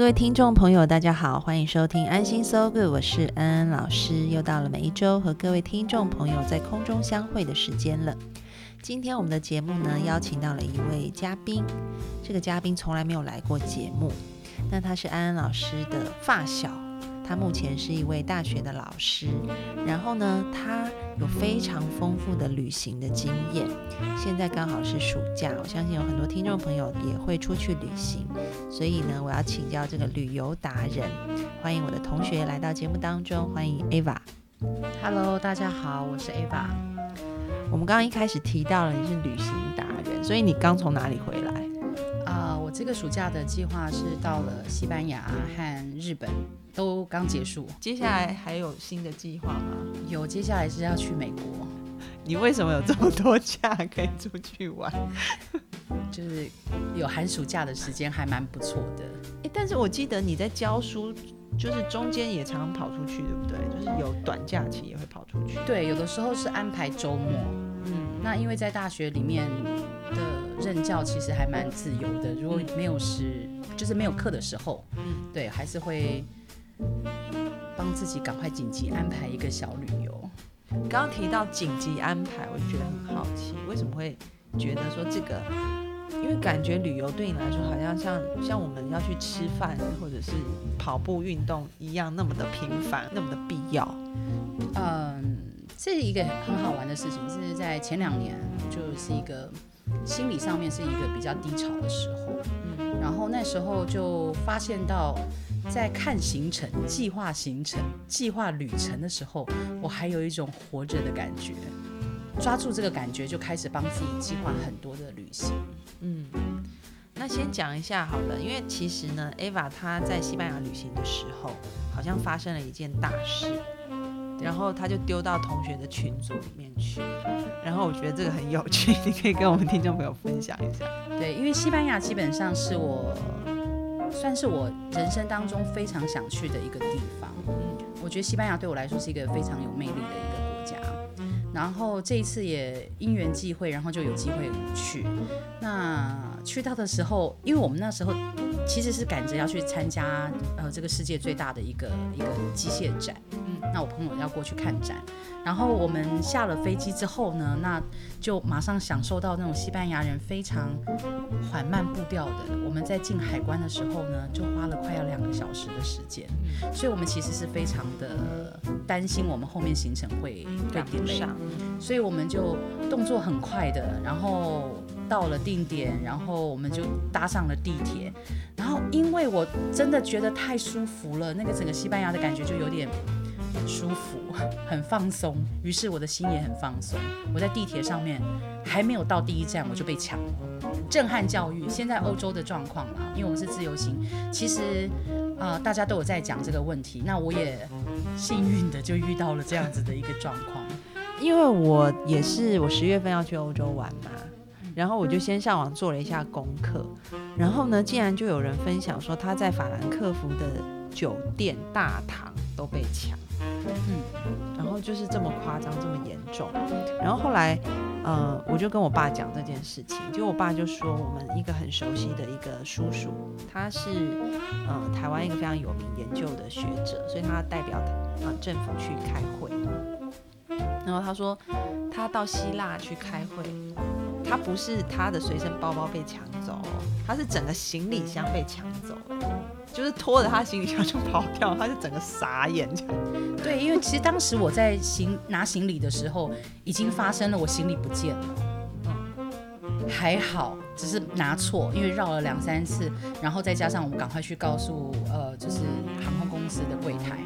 各位听众朋友，大家好，欢迎收听安心 So Good，我是安安老师。又到了每一周和各位听众朋友在空中相会的时间了。今天我们的节目呢，邀请到了一位嘉宾，这个嘉宾从来没有来过节目，那他是安安老师的发小。他目前是一位大学的老师，然后呢，他有非常丰富的旅行的经验。现在刚好是暑假，我相信有很多听众朋友也会出去旅行，所以呢，我要请教这个旅游达人，欢迎我的同学来到节目当中，欢迎 Ava。Hello，大家好，我是 Ava。我们刚刚一开始提到了你是旅行达人，所以你刚从哪里回来？啊，我这个暑假的计划是到了西班牙和日本。都刚结束，接下来还有新的计划吗？有，接下来是要去美国。你为什么有这么多假可以出去玩？就是有寒暑假的时间，还蛮不错的。哎，但是我记得你在教书，就是中间也常常跑出去，对不对？就是有短假期也会跑出去。对，有的时候是安排周末。嗯，那因为在大学里面的任教其实还蛮自由的，如果没有时，就是没有课的时候，嗯，对，还是会。帮自己赶快紧急安排一个小旅游。刚刚提到紧急安排，我就觉得很好奇，为什么会觉得说这个？因为感觉旅游对你来说，好像像像我们要去吃饭或者是跑步运动一样，那么的频繁，那么的必要。嗯，这一个很好玩的事情是在前两年，就是一个心理上面是一个比较低潮的时候。然后那时候就发现到。在看行程、计划行程、计划旅程的时候，我还有一种活着的感觉。抓住这个感觉，就开始帮自己计划很多的旅行。嗯，那先讲一下好了，因为其实呢，Ava 她在西班牙旅行的时候，好像发生了一件大事，然后他就丢到同学的群组里面去。然后我觉得这个很有趣，你可以跟我们听众朋友分享一下。对，因为西班牙基本上是我。算是我人生当中非常想去的一个地方。嗯，我觉得西班牙对我来说是一个非常有魅力的一个国家。然后这一次也因缘际会，然后就有机会去。那去到的时候，因为我们那时候其实是赶着要去参加呃这个世界最大的一个一个机械展。嗯，那我朋友要过去看展。然后我们下了飞机之后呢，那就马上享受到那种西班牙人非常缓慢步调的。我们在进海关的时候呢，就花了快要两个小时的时间，所以我们其实是非常的担心我们后面行程会会跟不上，所以我们就动作很快的，然后到了定点，然后我们就搭上了地铁，然后因为我真的觉得太舒服了，那个整个西班牙的感觉就有点。舒服，很放松，于是我的心也很放松。我在地铁上面还没有到第一站，我就被抢了，震撼教育。现在欧洲的状况啊，因为我们是自由行，其实啊大家都有在讲这个问题。那我也幸运的就遇到了这样子的一个状况，因为我也是我十月份要去欧洲玩嘛，然后我就先上网做了一下功课，然后呢，竟然就有人分享说他在法兰克福的酒店大堂都被抢。嗯，然后就是这么夸张，这么严重。然后后来，呃，我就跟我爸讲这件事情，就我爸就说，我们一个很熟悉的一个叔叔，他是呃台湾一个非常有名研究的学者，所以他代表呃政府去开会。然后他说，他到希腊去开会，他不是他的随身包包被抢走，他是整个行李箱被抢走。就是拖着他行李箱就跑掉，他就整个傻眼。对，因为其实当时我在行拿行李的时候，已经发生了，我行李不见了。嗯，还好，只是拿错，因为绕了两三次，然后再加上我们赶快去告诉呃，就是航空公司的柜台，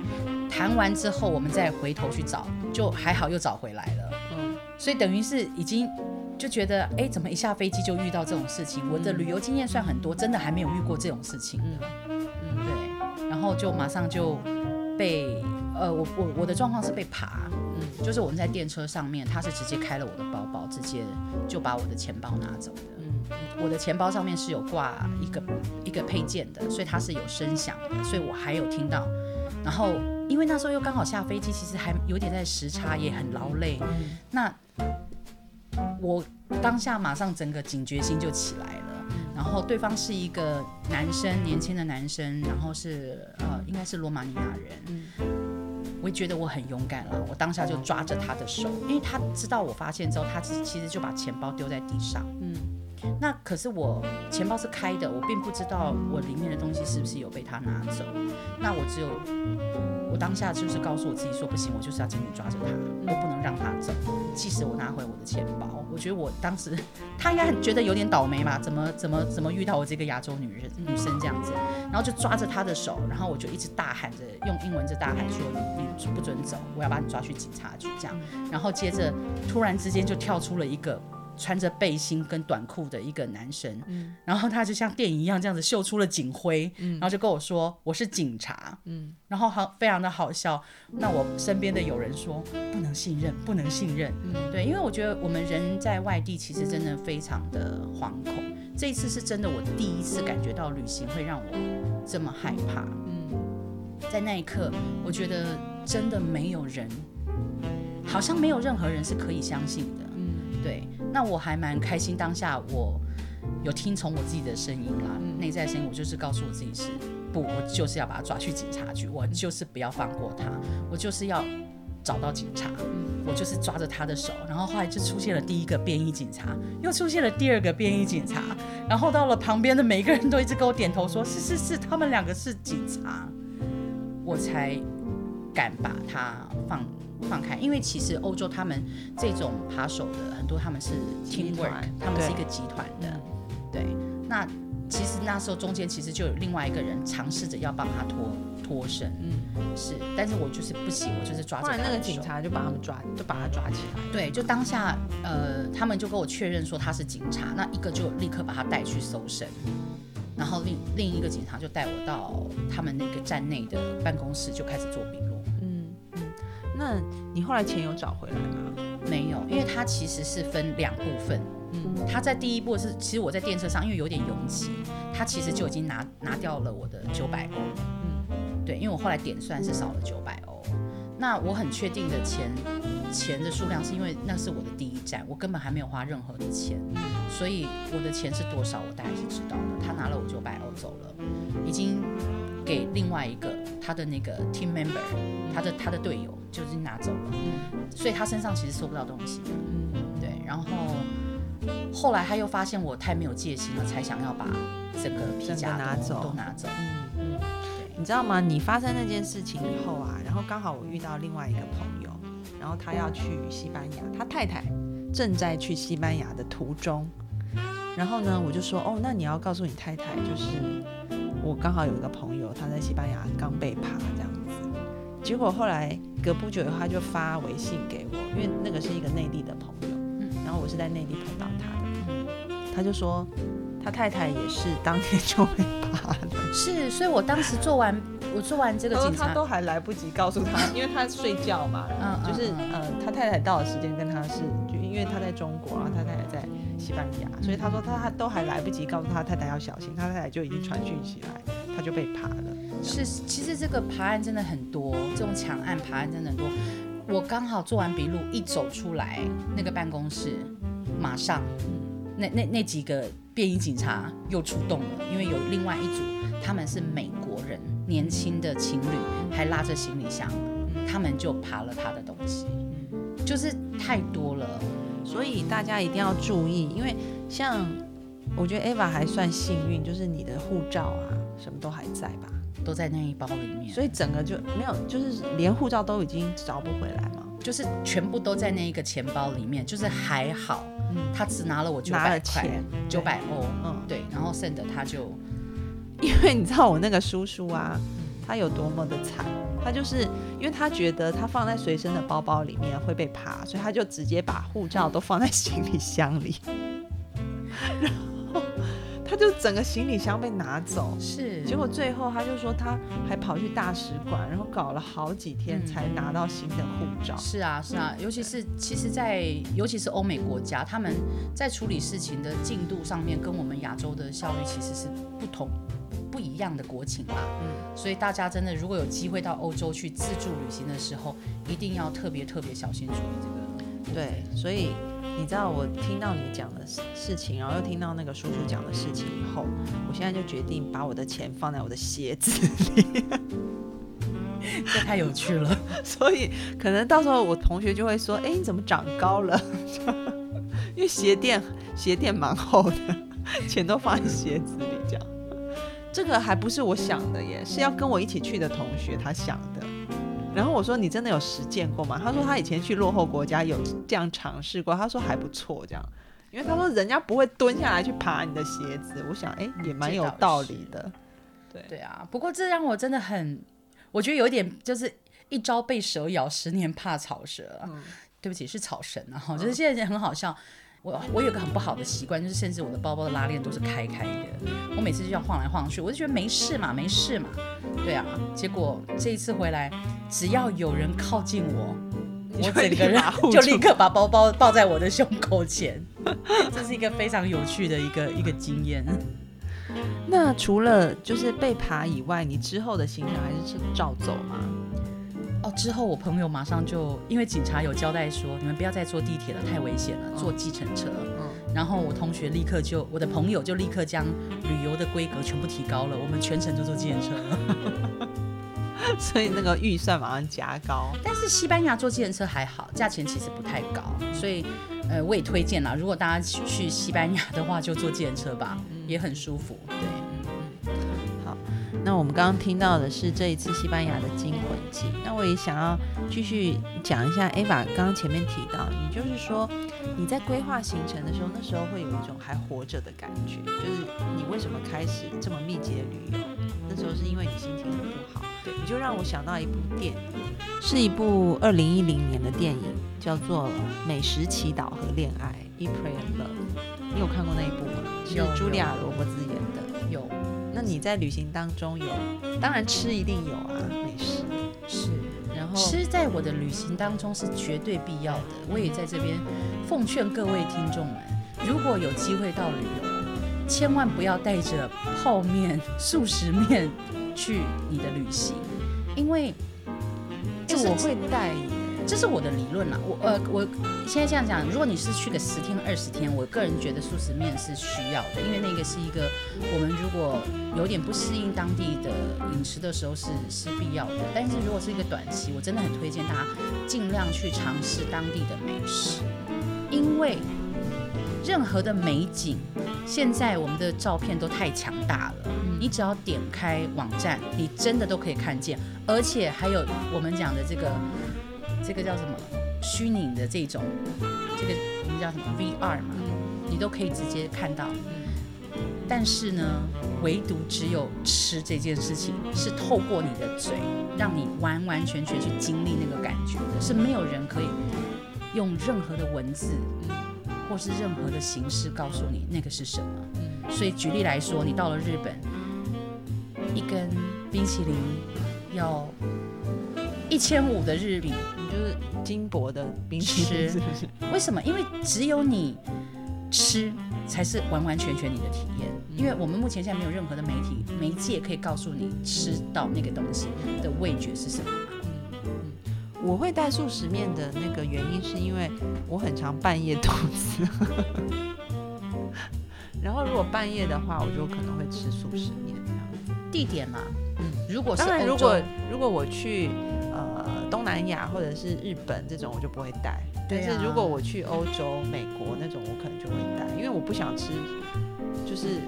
谈完之后，我们再回头去找，就还好又找回来了。嗯，所以等于是已经就觉得哎，怎么一下飞机就遇到这种事情？我的旅游经验算很多，真的还没有遇过这种事情的。嗯，对，然后就马上就被呃，我我我的状况是被爬，嗯，就是我们在电车上面，他是直接开了我的包包，直接就把我的钱包拿走的。嗯，我的钱包上面是有挂一个一个配件的，所以它是有声响的，所以我还有听到。然后因为那时候又刚好下飞机，其实还有点在时差，也很劳累。那我当下马上整个警觉心就起来了，然后对方是一个男生，年轻的男生，然后是呃应该是罗马尼亚人，我也觉得我很勇敢了，我当下就抓着他的手，因为他知道我发现之后，他其其实就把钱包丢在地上，嗯，那可是我钱包是开的，我并不知道我里面的东西是不是有被他拿走，那我只有。我当下就是告诉我自己说不行，我就是要紧紧抓着他，我不能让他走。即使我拿回我的钱包，我觉得我当时他应该很觉得有点倒霉吧？怎么怎么怎么遇到我这个亚洲女人女生这样子？然后就抓着他的手，然后我就一直大喊着用英文在大喊说你你不准走，我要把你抓去警察局这样。然后接着突然之间就跳出了一个。穿着背心跟短裤的一个男生，然后他就像电影一样这样子秀出了警徽，然后就跟我说我是警察，然后好非常的好笑。那我身边的有人说不能信任，不能信任，对，因为我觉得我们人在外地其实真的非常的惶恐。这一次是真的我第一次感觉到旅行会让我这么害怕。嗯，在那一刻，我觉得真的没有人，好像没有任何人是可以相信的。嗯。对，那我还蛮开心。当下我有听从我自己的声音啦，内在声音，我就是告诉我自己是不，我就是要把他抓去警察局，我就是不要放过他，我就是要找到警察，我就是抓着他的手。然后后来就出现了第一个便衣警察，又出现了第二个便衣警察，然后到了旁边的每一个人都一直跟我点头，说是是是，他们两个是警察，我才敢把他放。放开，因为其实欧洲他们这种扒手的很多，他们是 teamwork，他们是一个集团的。对，那其实那时候中间其实就有另外一个人尝试着要帮他脱脱身，嗯，是，但是我就是不行，我就是抓着。那个警察就把他们抓，就把他抓起来。对，就当下呃，他们就跟我确认说他是警察，那一个就立刻把他带去搜身，然后另另一个警察就带我到他们那个站内的办公室，就开始做笔录。那你后来钱有找回来吗？没有，因为它其实是分两部分。嗯，他在第一步是，其实我在电车上，因为有点拥挤，他其实就已经拿拿掉了我的九百欧。嗯，对，因为我后来点算是少了九百欧。那我很确定的钱钱的数量，是因为那是我的第一站，我根本还没有花任何的钱，所以我的钱是多少，我大概是知道的。他拿了我九百欧走了，已经。给另外一个他的那个 team member，他的他的队友就已经拿走了，所以他身上其实收不到东西。嗯，对。然后后来他又发现我太没有戒心了，才想要把这个皮夹拿走都拿走。嗯嗯。你知道吗？你发生那件事情以后啊，然后刚好我遇到另外一个朋友，然后他要去西班牙，他太太正在去西班牙的途中，然后呢，我就说哦，那你要告诉你太太，就是。我刚好有一个朋友，他在西班牙刚被扒这样子，结果后来隔不久他就发微信给我，因为那个是一个内地的朋友，然后我是在内地碰到他的，他就说他太太也是当天就被扒的，是，所以我当时做完我做完这个警察，他都还来不及告诉他，因为他睡觉嘛，嗯，就是呃他太太到的时间跟他是，就因为他在中国，然后他太太在。西班牙，所以他说他他都还来不及告诉他太太要小心，他太太就已经传讯起来，他就被扒了。是，其实这个扒案真的很多，这种抢案扒案真的很多。我刚好做完笔录一走出来，那个办公室马上，那那那几个便衣警察又出动了，因为有另外一组他们是美国人，年轻的情侣还拉着行李箱，他们就扒了他的东西，就是太多了。所以大家一定要注意，因为像我觉得 Eva 还算幸运，就是你的护照啊什么都还在吧，都在那一包里面，所以整个就没有，就是连护照都已经找不回来嘛，就是全部都在那一个钱包里面，就是还好，嗯，他只拿了我九百块，九百欧，嗯，对，然后剩的他就，因为你知道我那个叔叔啊，他有多么的惨。他就是因为他觉得他放在随身的包包里面会被扒，所以他就直接把护照都放在行李箱里，然后他就整个行李箱被拿走。是，结果最后他就说他还跑去大使馆，然后搞了好几天才拿到新的护照。是啊，是啊，尤其是其实，在尤其是欧美国家，他们在处理事情的进度上面，跟我们亚洲的效率其实是不同。不一样的国情嘛，嗯，所以大家真的如果有机会到欧洲去自助旅行的时候，一定要特别特别小心注意这个。对，所以你知道我听到你讲的事事情，然后又听到那个叔叔讲的事情以后，我现在就决定把我的钱放在我的鞋子里。这太有趣了，所以可能到时候我同学就会说：“哎，你怎么长高了？” 因为鞋垫鞋垫蛮厚的，钱都放在鞋子里这个还不是我想的耶，是要跟我一起去的同学他想的。然后我说：“你真的有实践过吗？”他说：“他以前去落后国家有这样尝试过。”他说：“还不错，这样。”因为他说人家不会蹲下来去爬你的鞋子。我想，哎，也蛮有道理的。对对啊，不过这让我真的很，我觉得有点就是一朝被蛇咬，十年怕草蛇。对不起，是草神啊！哈，就是现在很好笑。我我有个很不好的习惯，就是甚至我的包包的拉链都是开开的，我每次就要晃来晃去，我就觉得没事嘛，没事嘛，对啊。结果这一次回来，只要有人靠近我，我整个人就立刻把包包抱在我的胸口前，这是一个非常有趣的一个一个经验。那除了就是被爬以外，你之后的行程还是是照走吗？哦，之后我朋友马上就因为警察有交代说，你们不要再坐地铁了，太危险了，坐计程车。嗯，然后我同学立刻就，我的朋友就立刻将旅游的规格全部提高了，我们全程就坐计程车。所以那个预算马上加高。但是西班牙坐计程车还好，价钱其实不太高，所以呃我也推荐啦，如果大家去西班牙的话，就坐计程车吧，也很舒服。对。那我们刚刚听到的是这一次西班牙的惊魂记。那我也想要继续讲一下，Eva 刚刚前面提到，你就是说你在规划行程的时候，那时候会有一种还活着的感觉，就是你为什么开始这么密集的旅游？那时候是因为你心情很不好。对，你就让我想到一部电影，是一部二零一零年的电影，叫做《美食祈祷和恋爱》（Eat, Pray and Love）。你有看过那一部吗？是茱莉亚·罗伯兹演的。你在旅行当中有，当然吃一定有啊，美食是，然后吃在我的旅行当中是绝对必要的。我也在这边奉劝各位听众们，如果有机会到旅游，千万不要带着泡面、素食面去你的旅行，因为就我会带。这是我的理论啦，我呃，我现在这样讲，如果你是去个十天二十天，我个人觉得素食面是需要的，因为那个是一个我们如果有点不适应当地的饮食的时候是是必要的。但是如果是一个短期，我真的很推荐大家尽量去尝试当地的美食，因为任何的美景，现在我们的照片都太强大了，你只要点开网站，你真的都可以看见，而且还有我们讲的这个。这个叫什么虚拟的这种，这个我们叫什么 VR 嘛，你都可以直接看到。但是呢，唯独只有吃这件事情是透过你的嘴，让你完完全全去经历那个感觉的，是没有人可以用任何的文字或是任何的形式告诉你那个是什么。所以举例来说，你到了日本，一根冰淇淋要一千五的日币。就是金箔的冰淇淋，是不是？为什么？因为只有你吃才是完完全全你的体验。因为我们目前现在没有任何的媒体媒介可以告诉你吃到那个东西的味觉是什么。嗯，我会带素食面的那个原因是因为我很常半夜肚子，然后如果半夜的话，我就可能会吃素食面这样。地点嘛，嗯，如果是如果如果我去。东南亚或者是日本这种我就不会带，但是如果我去欧洲、美国那种，我可能就会带，因为我不想吃，就是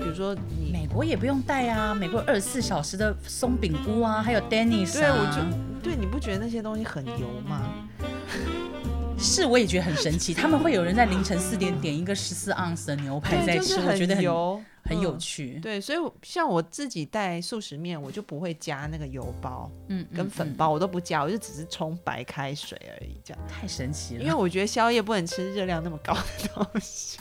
比如说你美国也不用带啊，美国二十四小时的松饼屋啊，还有 Denny's 啊，对，我就对，你不觉得那些东西很油吗？是我也觉得很神奇，他们会有人在凌晨四点点一个十四盎司的牛排在吃，就是我觉得很油，很有嗯趣。对，所以像我自己带素食面，我就不会加那个油包嗯，跟粉包，我都不加，我就只是冲白开水而已，这样。太神奇了。因为我觉得宵夜不能吃热量那么高的东西。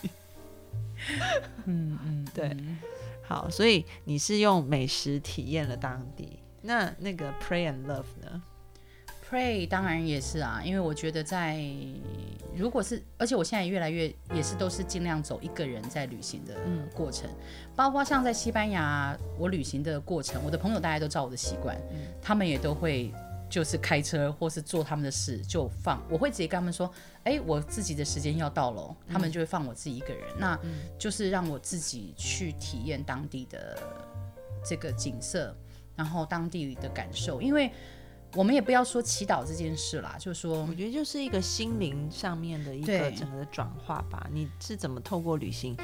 嗯嗯，对嗯好，所以你是用美食体验了当地。那那个 Pray and Love 呢？Pray 当然也是啊，因为我觉得在如果是，而且我现在越来越也是都是尽量走一个人在旅行的嗯过程，包括像在西班牙我旅行的过程，我的朋友大家都知道我的习惯，嗯。他们也都会就是开车或是做他们的事就放，我会直接跟他们说，哎，我自己的时间要到了哦，他们就会放我自己一个人，那就是让我自己去体验当地的这个景色，然后当地的感受，因为。我们也不要说祈祷这件事啦，就说我觉得就是一个心灵上面的一个整个的转化吧。你是怎么透过旅行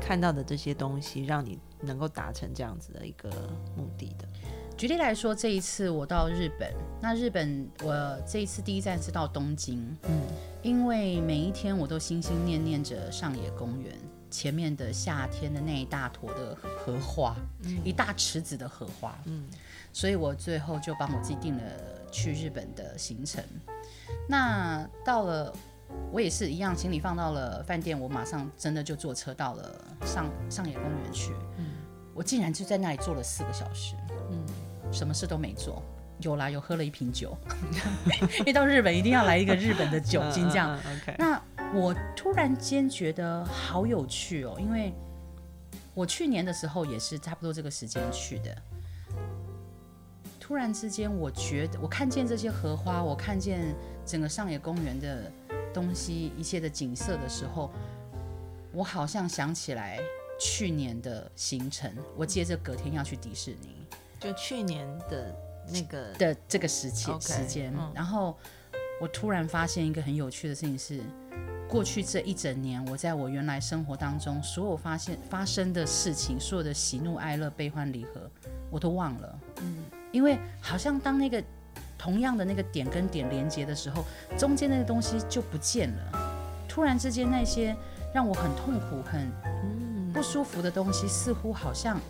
看到的这些东西，让你能够达成这样子的一个目的的？举例来说，这一次我到日本，那日本我这一次第一站是到东京，嗯，因为每一天我都心心念念着上野公园前面的夏天的那一大坨的荷花，一大池子的荷花，嗯，所以我最后就帮我自己定了去日本的行程。那到了。我也是一样，行李放到了饭店，我马上真的就坐车到了上上野公园去。我竟然就在那里坐了四个小时。什么事都没做。有啦，有喝了一瓶酒，因为到日本一定要来一个日本的酒精这样。嗯嗯嗯 OK，那我突然间觉得好有趣哦，因为我去年的时候也是差不多这个时间去的。突然之间，我觉得我看见这些荷花，我看见整个上野公园的东西，一切的景色的时候，我好像想起来去年的行程。我接着隔天要去迪士尼，就去年的那个的这个时期时间嗯，然后我突然发现一个很有趣的事情是，过去这一整年，我在我原来生活当中所有发现发生的事情，所有的喜怒哀乐、悲欢离合，我都忘了。嗯，因为好像当那个同样的那个点跟点连接的时候，中间那个东西就不见了。突然之间，那些让我很痛苦、很嗯不舒服的东西，似乎好像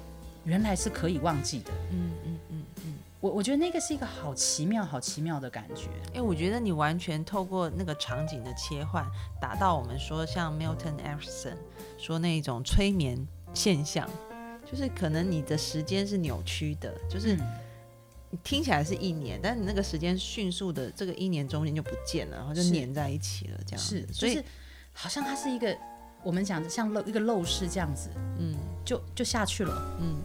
原来是可以忘记的。嗯。我我觉得那个是一个好奇妙、好奇妙的感觉。哎、我觉得你完全透过那个场景的切换，达到我们说像 Milton Erickson 说那种催眠现象，就是可能你的时间是扭曲的，就是嗯你听起来是一年，但是你那个时间迅速的这个一年中间就不见了，然后就是粘在一起了，这样子是，所以、就是好像它是一个我们讲的像漏一个漏式这样子，嗯就就下去了。嗯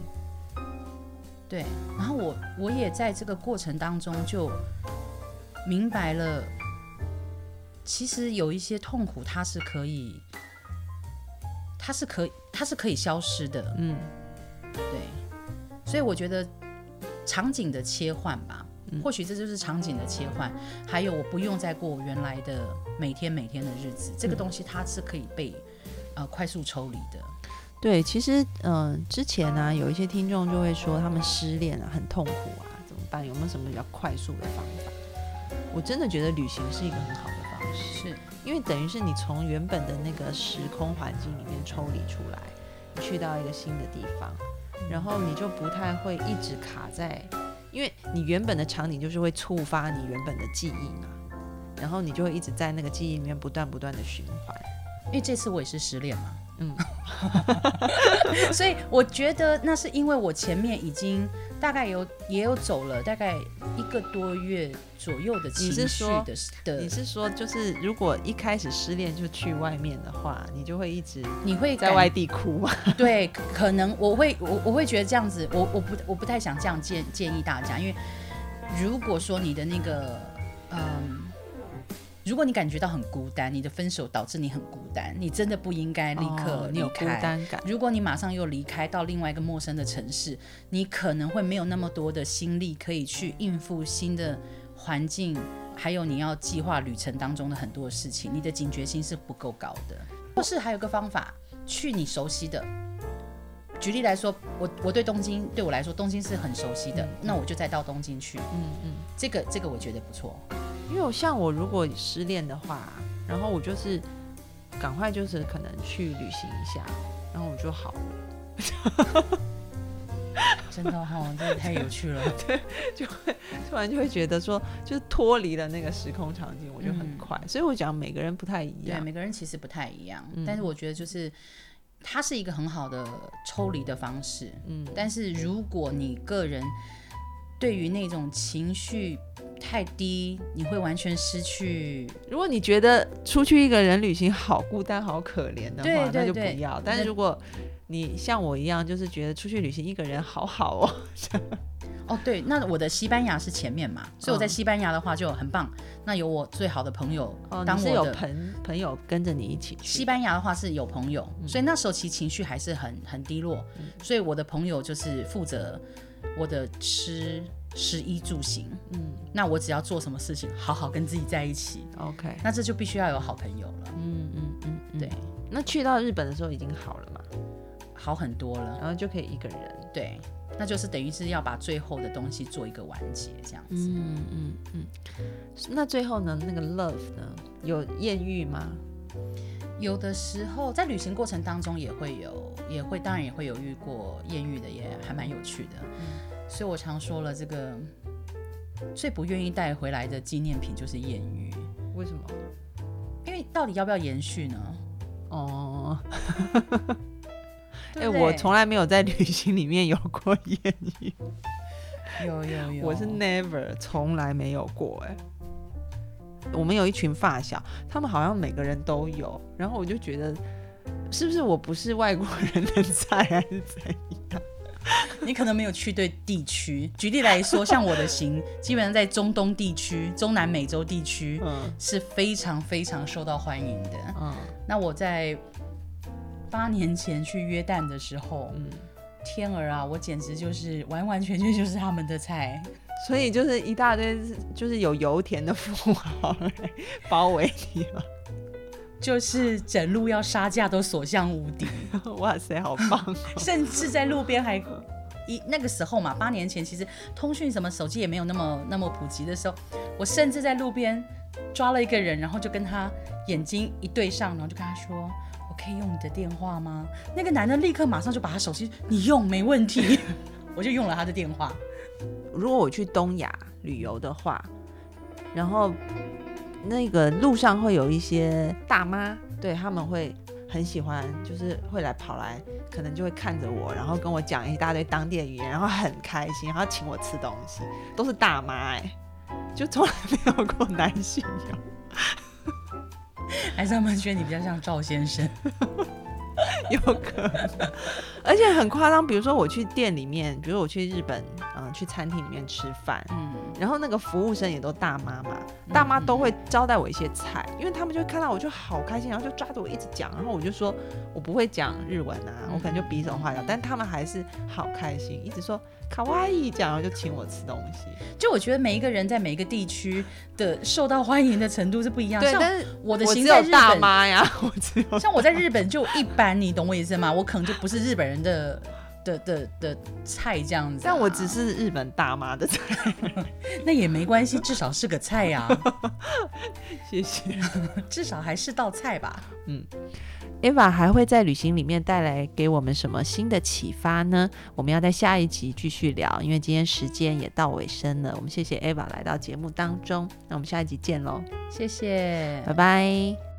对，然后我我也在这个过程当中就明白了，其实有一些痛苦它是可以，它是可以它是可以消失的。嗯对，所以我觉得场景的切换吧，嗯或许这就是场景的切换，还有我不用再过原来的每天每天的日子，这个东西它是可以被呃快速抽离的。对，其实嗯、呃之前呢、有一些听众就会说他们失恋啊，很痛苦啊，怎么办？有没有什么比较快速的方法？我真的觉得旅行是一个很好的方式。是，因为等于是你从原本的那个时空环境里面抽离出来，你去到一个新的地方，然后你就不太会一直卡在，因为你原本的场景就是会触发你原本的记忆嘛，然后你就会一直在那个记忆里面不断不断的循环。因为这次我也是失恋嘛，嗯，所以我觉得那是因为我前面已经大概有也有走了大概一个多月左右的情绪说的的你，是说，就是如果一开始失恋就去外面的话，你就会一直你会在外地哭吗？对，可能我会我我会觉得这样子，我我不我不太想这样建建议大家，因为如果说你的那个嗯，如果你感觉到很孤单，你的分手导致你很孤单，你真的不应该立刻离哦你有孤开。单感。如果你马上又离开到另外一个陌生的城市，你可能会没有那么多的心力可以去应付新的环境，还有你要计划旅程当中的很多事情，你的警觉性是不够高的。或是还有个方法，去你熟悉的。举例来说，我我对东京对我来说，东京是很熟悉的，那我就再到东京去。嗯嗯。这个这个我觉得不错。因为我像我如果失恋的话，然后我就是赶快就是可能去旅行一下，然后我就好了。真的哈、真的太有趣了。对，就会突然就会觉得说，就是脱离了那个时空场景，我就很嗯快。所以我讲每个人不太一样对，样。每个人其实不太一样，嗯但是我觉得就是它是一个很好的抽离的方式。嗯，但是如果你个人对于那种情绪太低，你会完全失去。如果你觉得出去一个人旅行好孤单、好可怜的话，那就不要。但是如果你像我一样，就是觉得出去旅行一个人好好哦，哦，对，那我的西班牙是前面嘛，所以我在嗯西班牙的话就很棒。那有我最好的朋友哦，当你是有。朋朋友跟着你一起去，西班牙的话是有朋友，嗯所以那时候其实情绪还是很很低落，所以我的朋友就是负责我的吃食衣住行。嗯那我只要做什么事情，好好跟自己在一起，，OK，那这就必须要有好朋友了，嗯嗯嗯嗯，对。那去到日本的时候已经好了嘛，好很多了。然后就可以一个人，对，那就是等于是要把最后的东西做一个完结，这样子。嗯嗯嗯。那最后呢，那个 love 呢，有艳遇吗？有的时候在旅行过程当中也会有，也会当然也会有遇过艳遇的，也还蛮有趣的。所以我常说了，这个最不愿意带回来的纪念品就是艳遇，为什么？因为到底要不要延续呢？哦，哎、我从来没有在旅行里面有过艳遇，有有有，我是 never 从来没有过哎、我们有一群发小，他们好像每个人都有，然后我就觉得，是不是我不是外国人的菜，还是怎样？你可能没有去对地区。举例来说，像我的行，基本上在中东地区、中南美洲地区嗯是非常非常受到欢迎的。嗯那我在八年前去约旦的时候，嗯，天儿啊，我简直就是完完全全就是他们的菜。所以就是一大堆就是有油田的富豪来包围你了，就是整路要杀价都所向无敌，哇塞，好棒哦！甚至在路边还一那个时候嘛，八年前其实通讯什么手机也没有那么那么普及的时候，我甚至在路边抓了一个人，然后就跟他眼睛一对上，然后就跟他说：“我可以用你的电话吗？”那个男的立刻马上就把他手机你用没问题，我就用了他的电话。如果我去东亚旅游的话，然后那个路上会有一些大妈，对他们会很喜欢，就是会来跑来，可能就会看着我，然后跟我讲一大堆当地的语言，然后很开心，然后请我吃东西，都是大妈哎、就从来没有过男性有，还是他们觉得你比较像赵先生？有可能，而且很夸张。比如说我去店里面，比如我去日本，嗯、去餐厅里面吃饭，嗯，然后那个服务生也都大妈嘛，大妈都会招待我一些菜，因为他们就看到我就好开心，然后就抓着我一直讲，然后我就说我不会讲日文啊，我可能就比手画脚，但他们还是好开心，一直说卡哇伊讲，然后就请我吃东西。就我觉得每一个人在每一个地区的受到欢迎的程度是不一样。对，像但是我的我行在日本，妈呀，我只有像我在日本就一般，你懂我意思吗？我可能就不是日本人的的的的菜这样子啊、但我只是日本大妈的菜，那也没关系，至少是个菜呀、谢谢。至少还是道菜吧。嗯 Eva 还会在旅行里面带来给我们什么新的启发呢？我们要在下一集继续聊，因为今天时间也到尾声了。我们谢谢 Eva 来到节目当中，那我们下一集见喽，谢谢拜拜。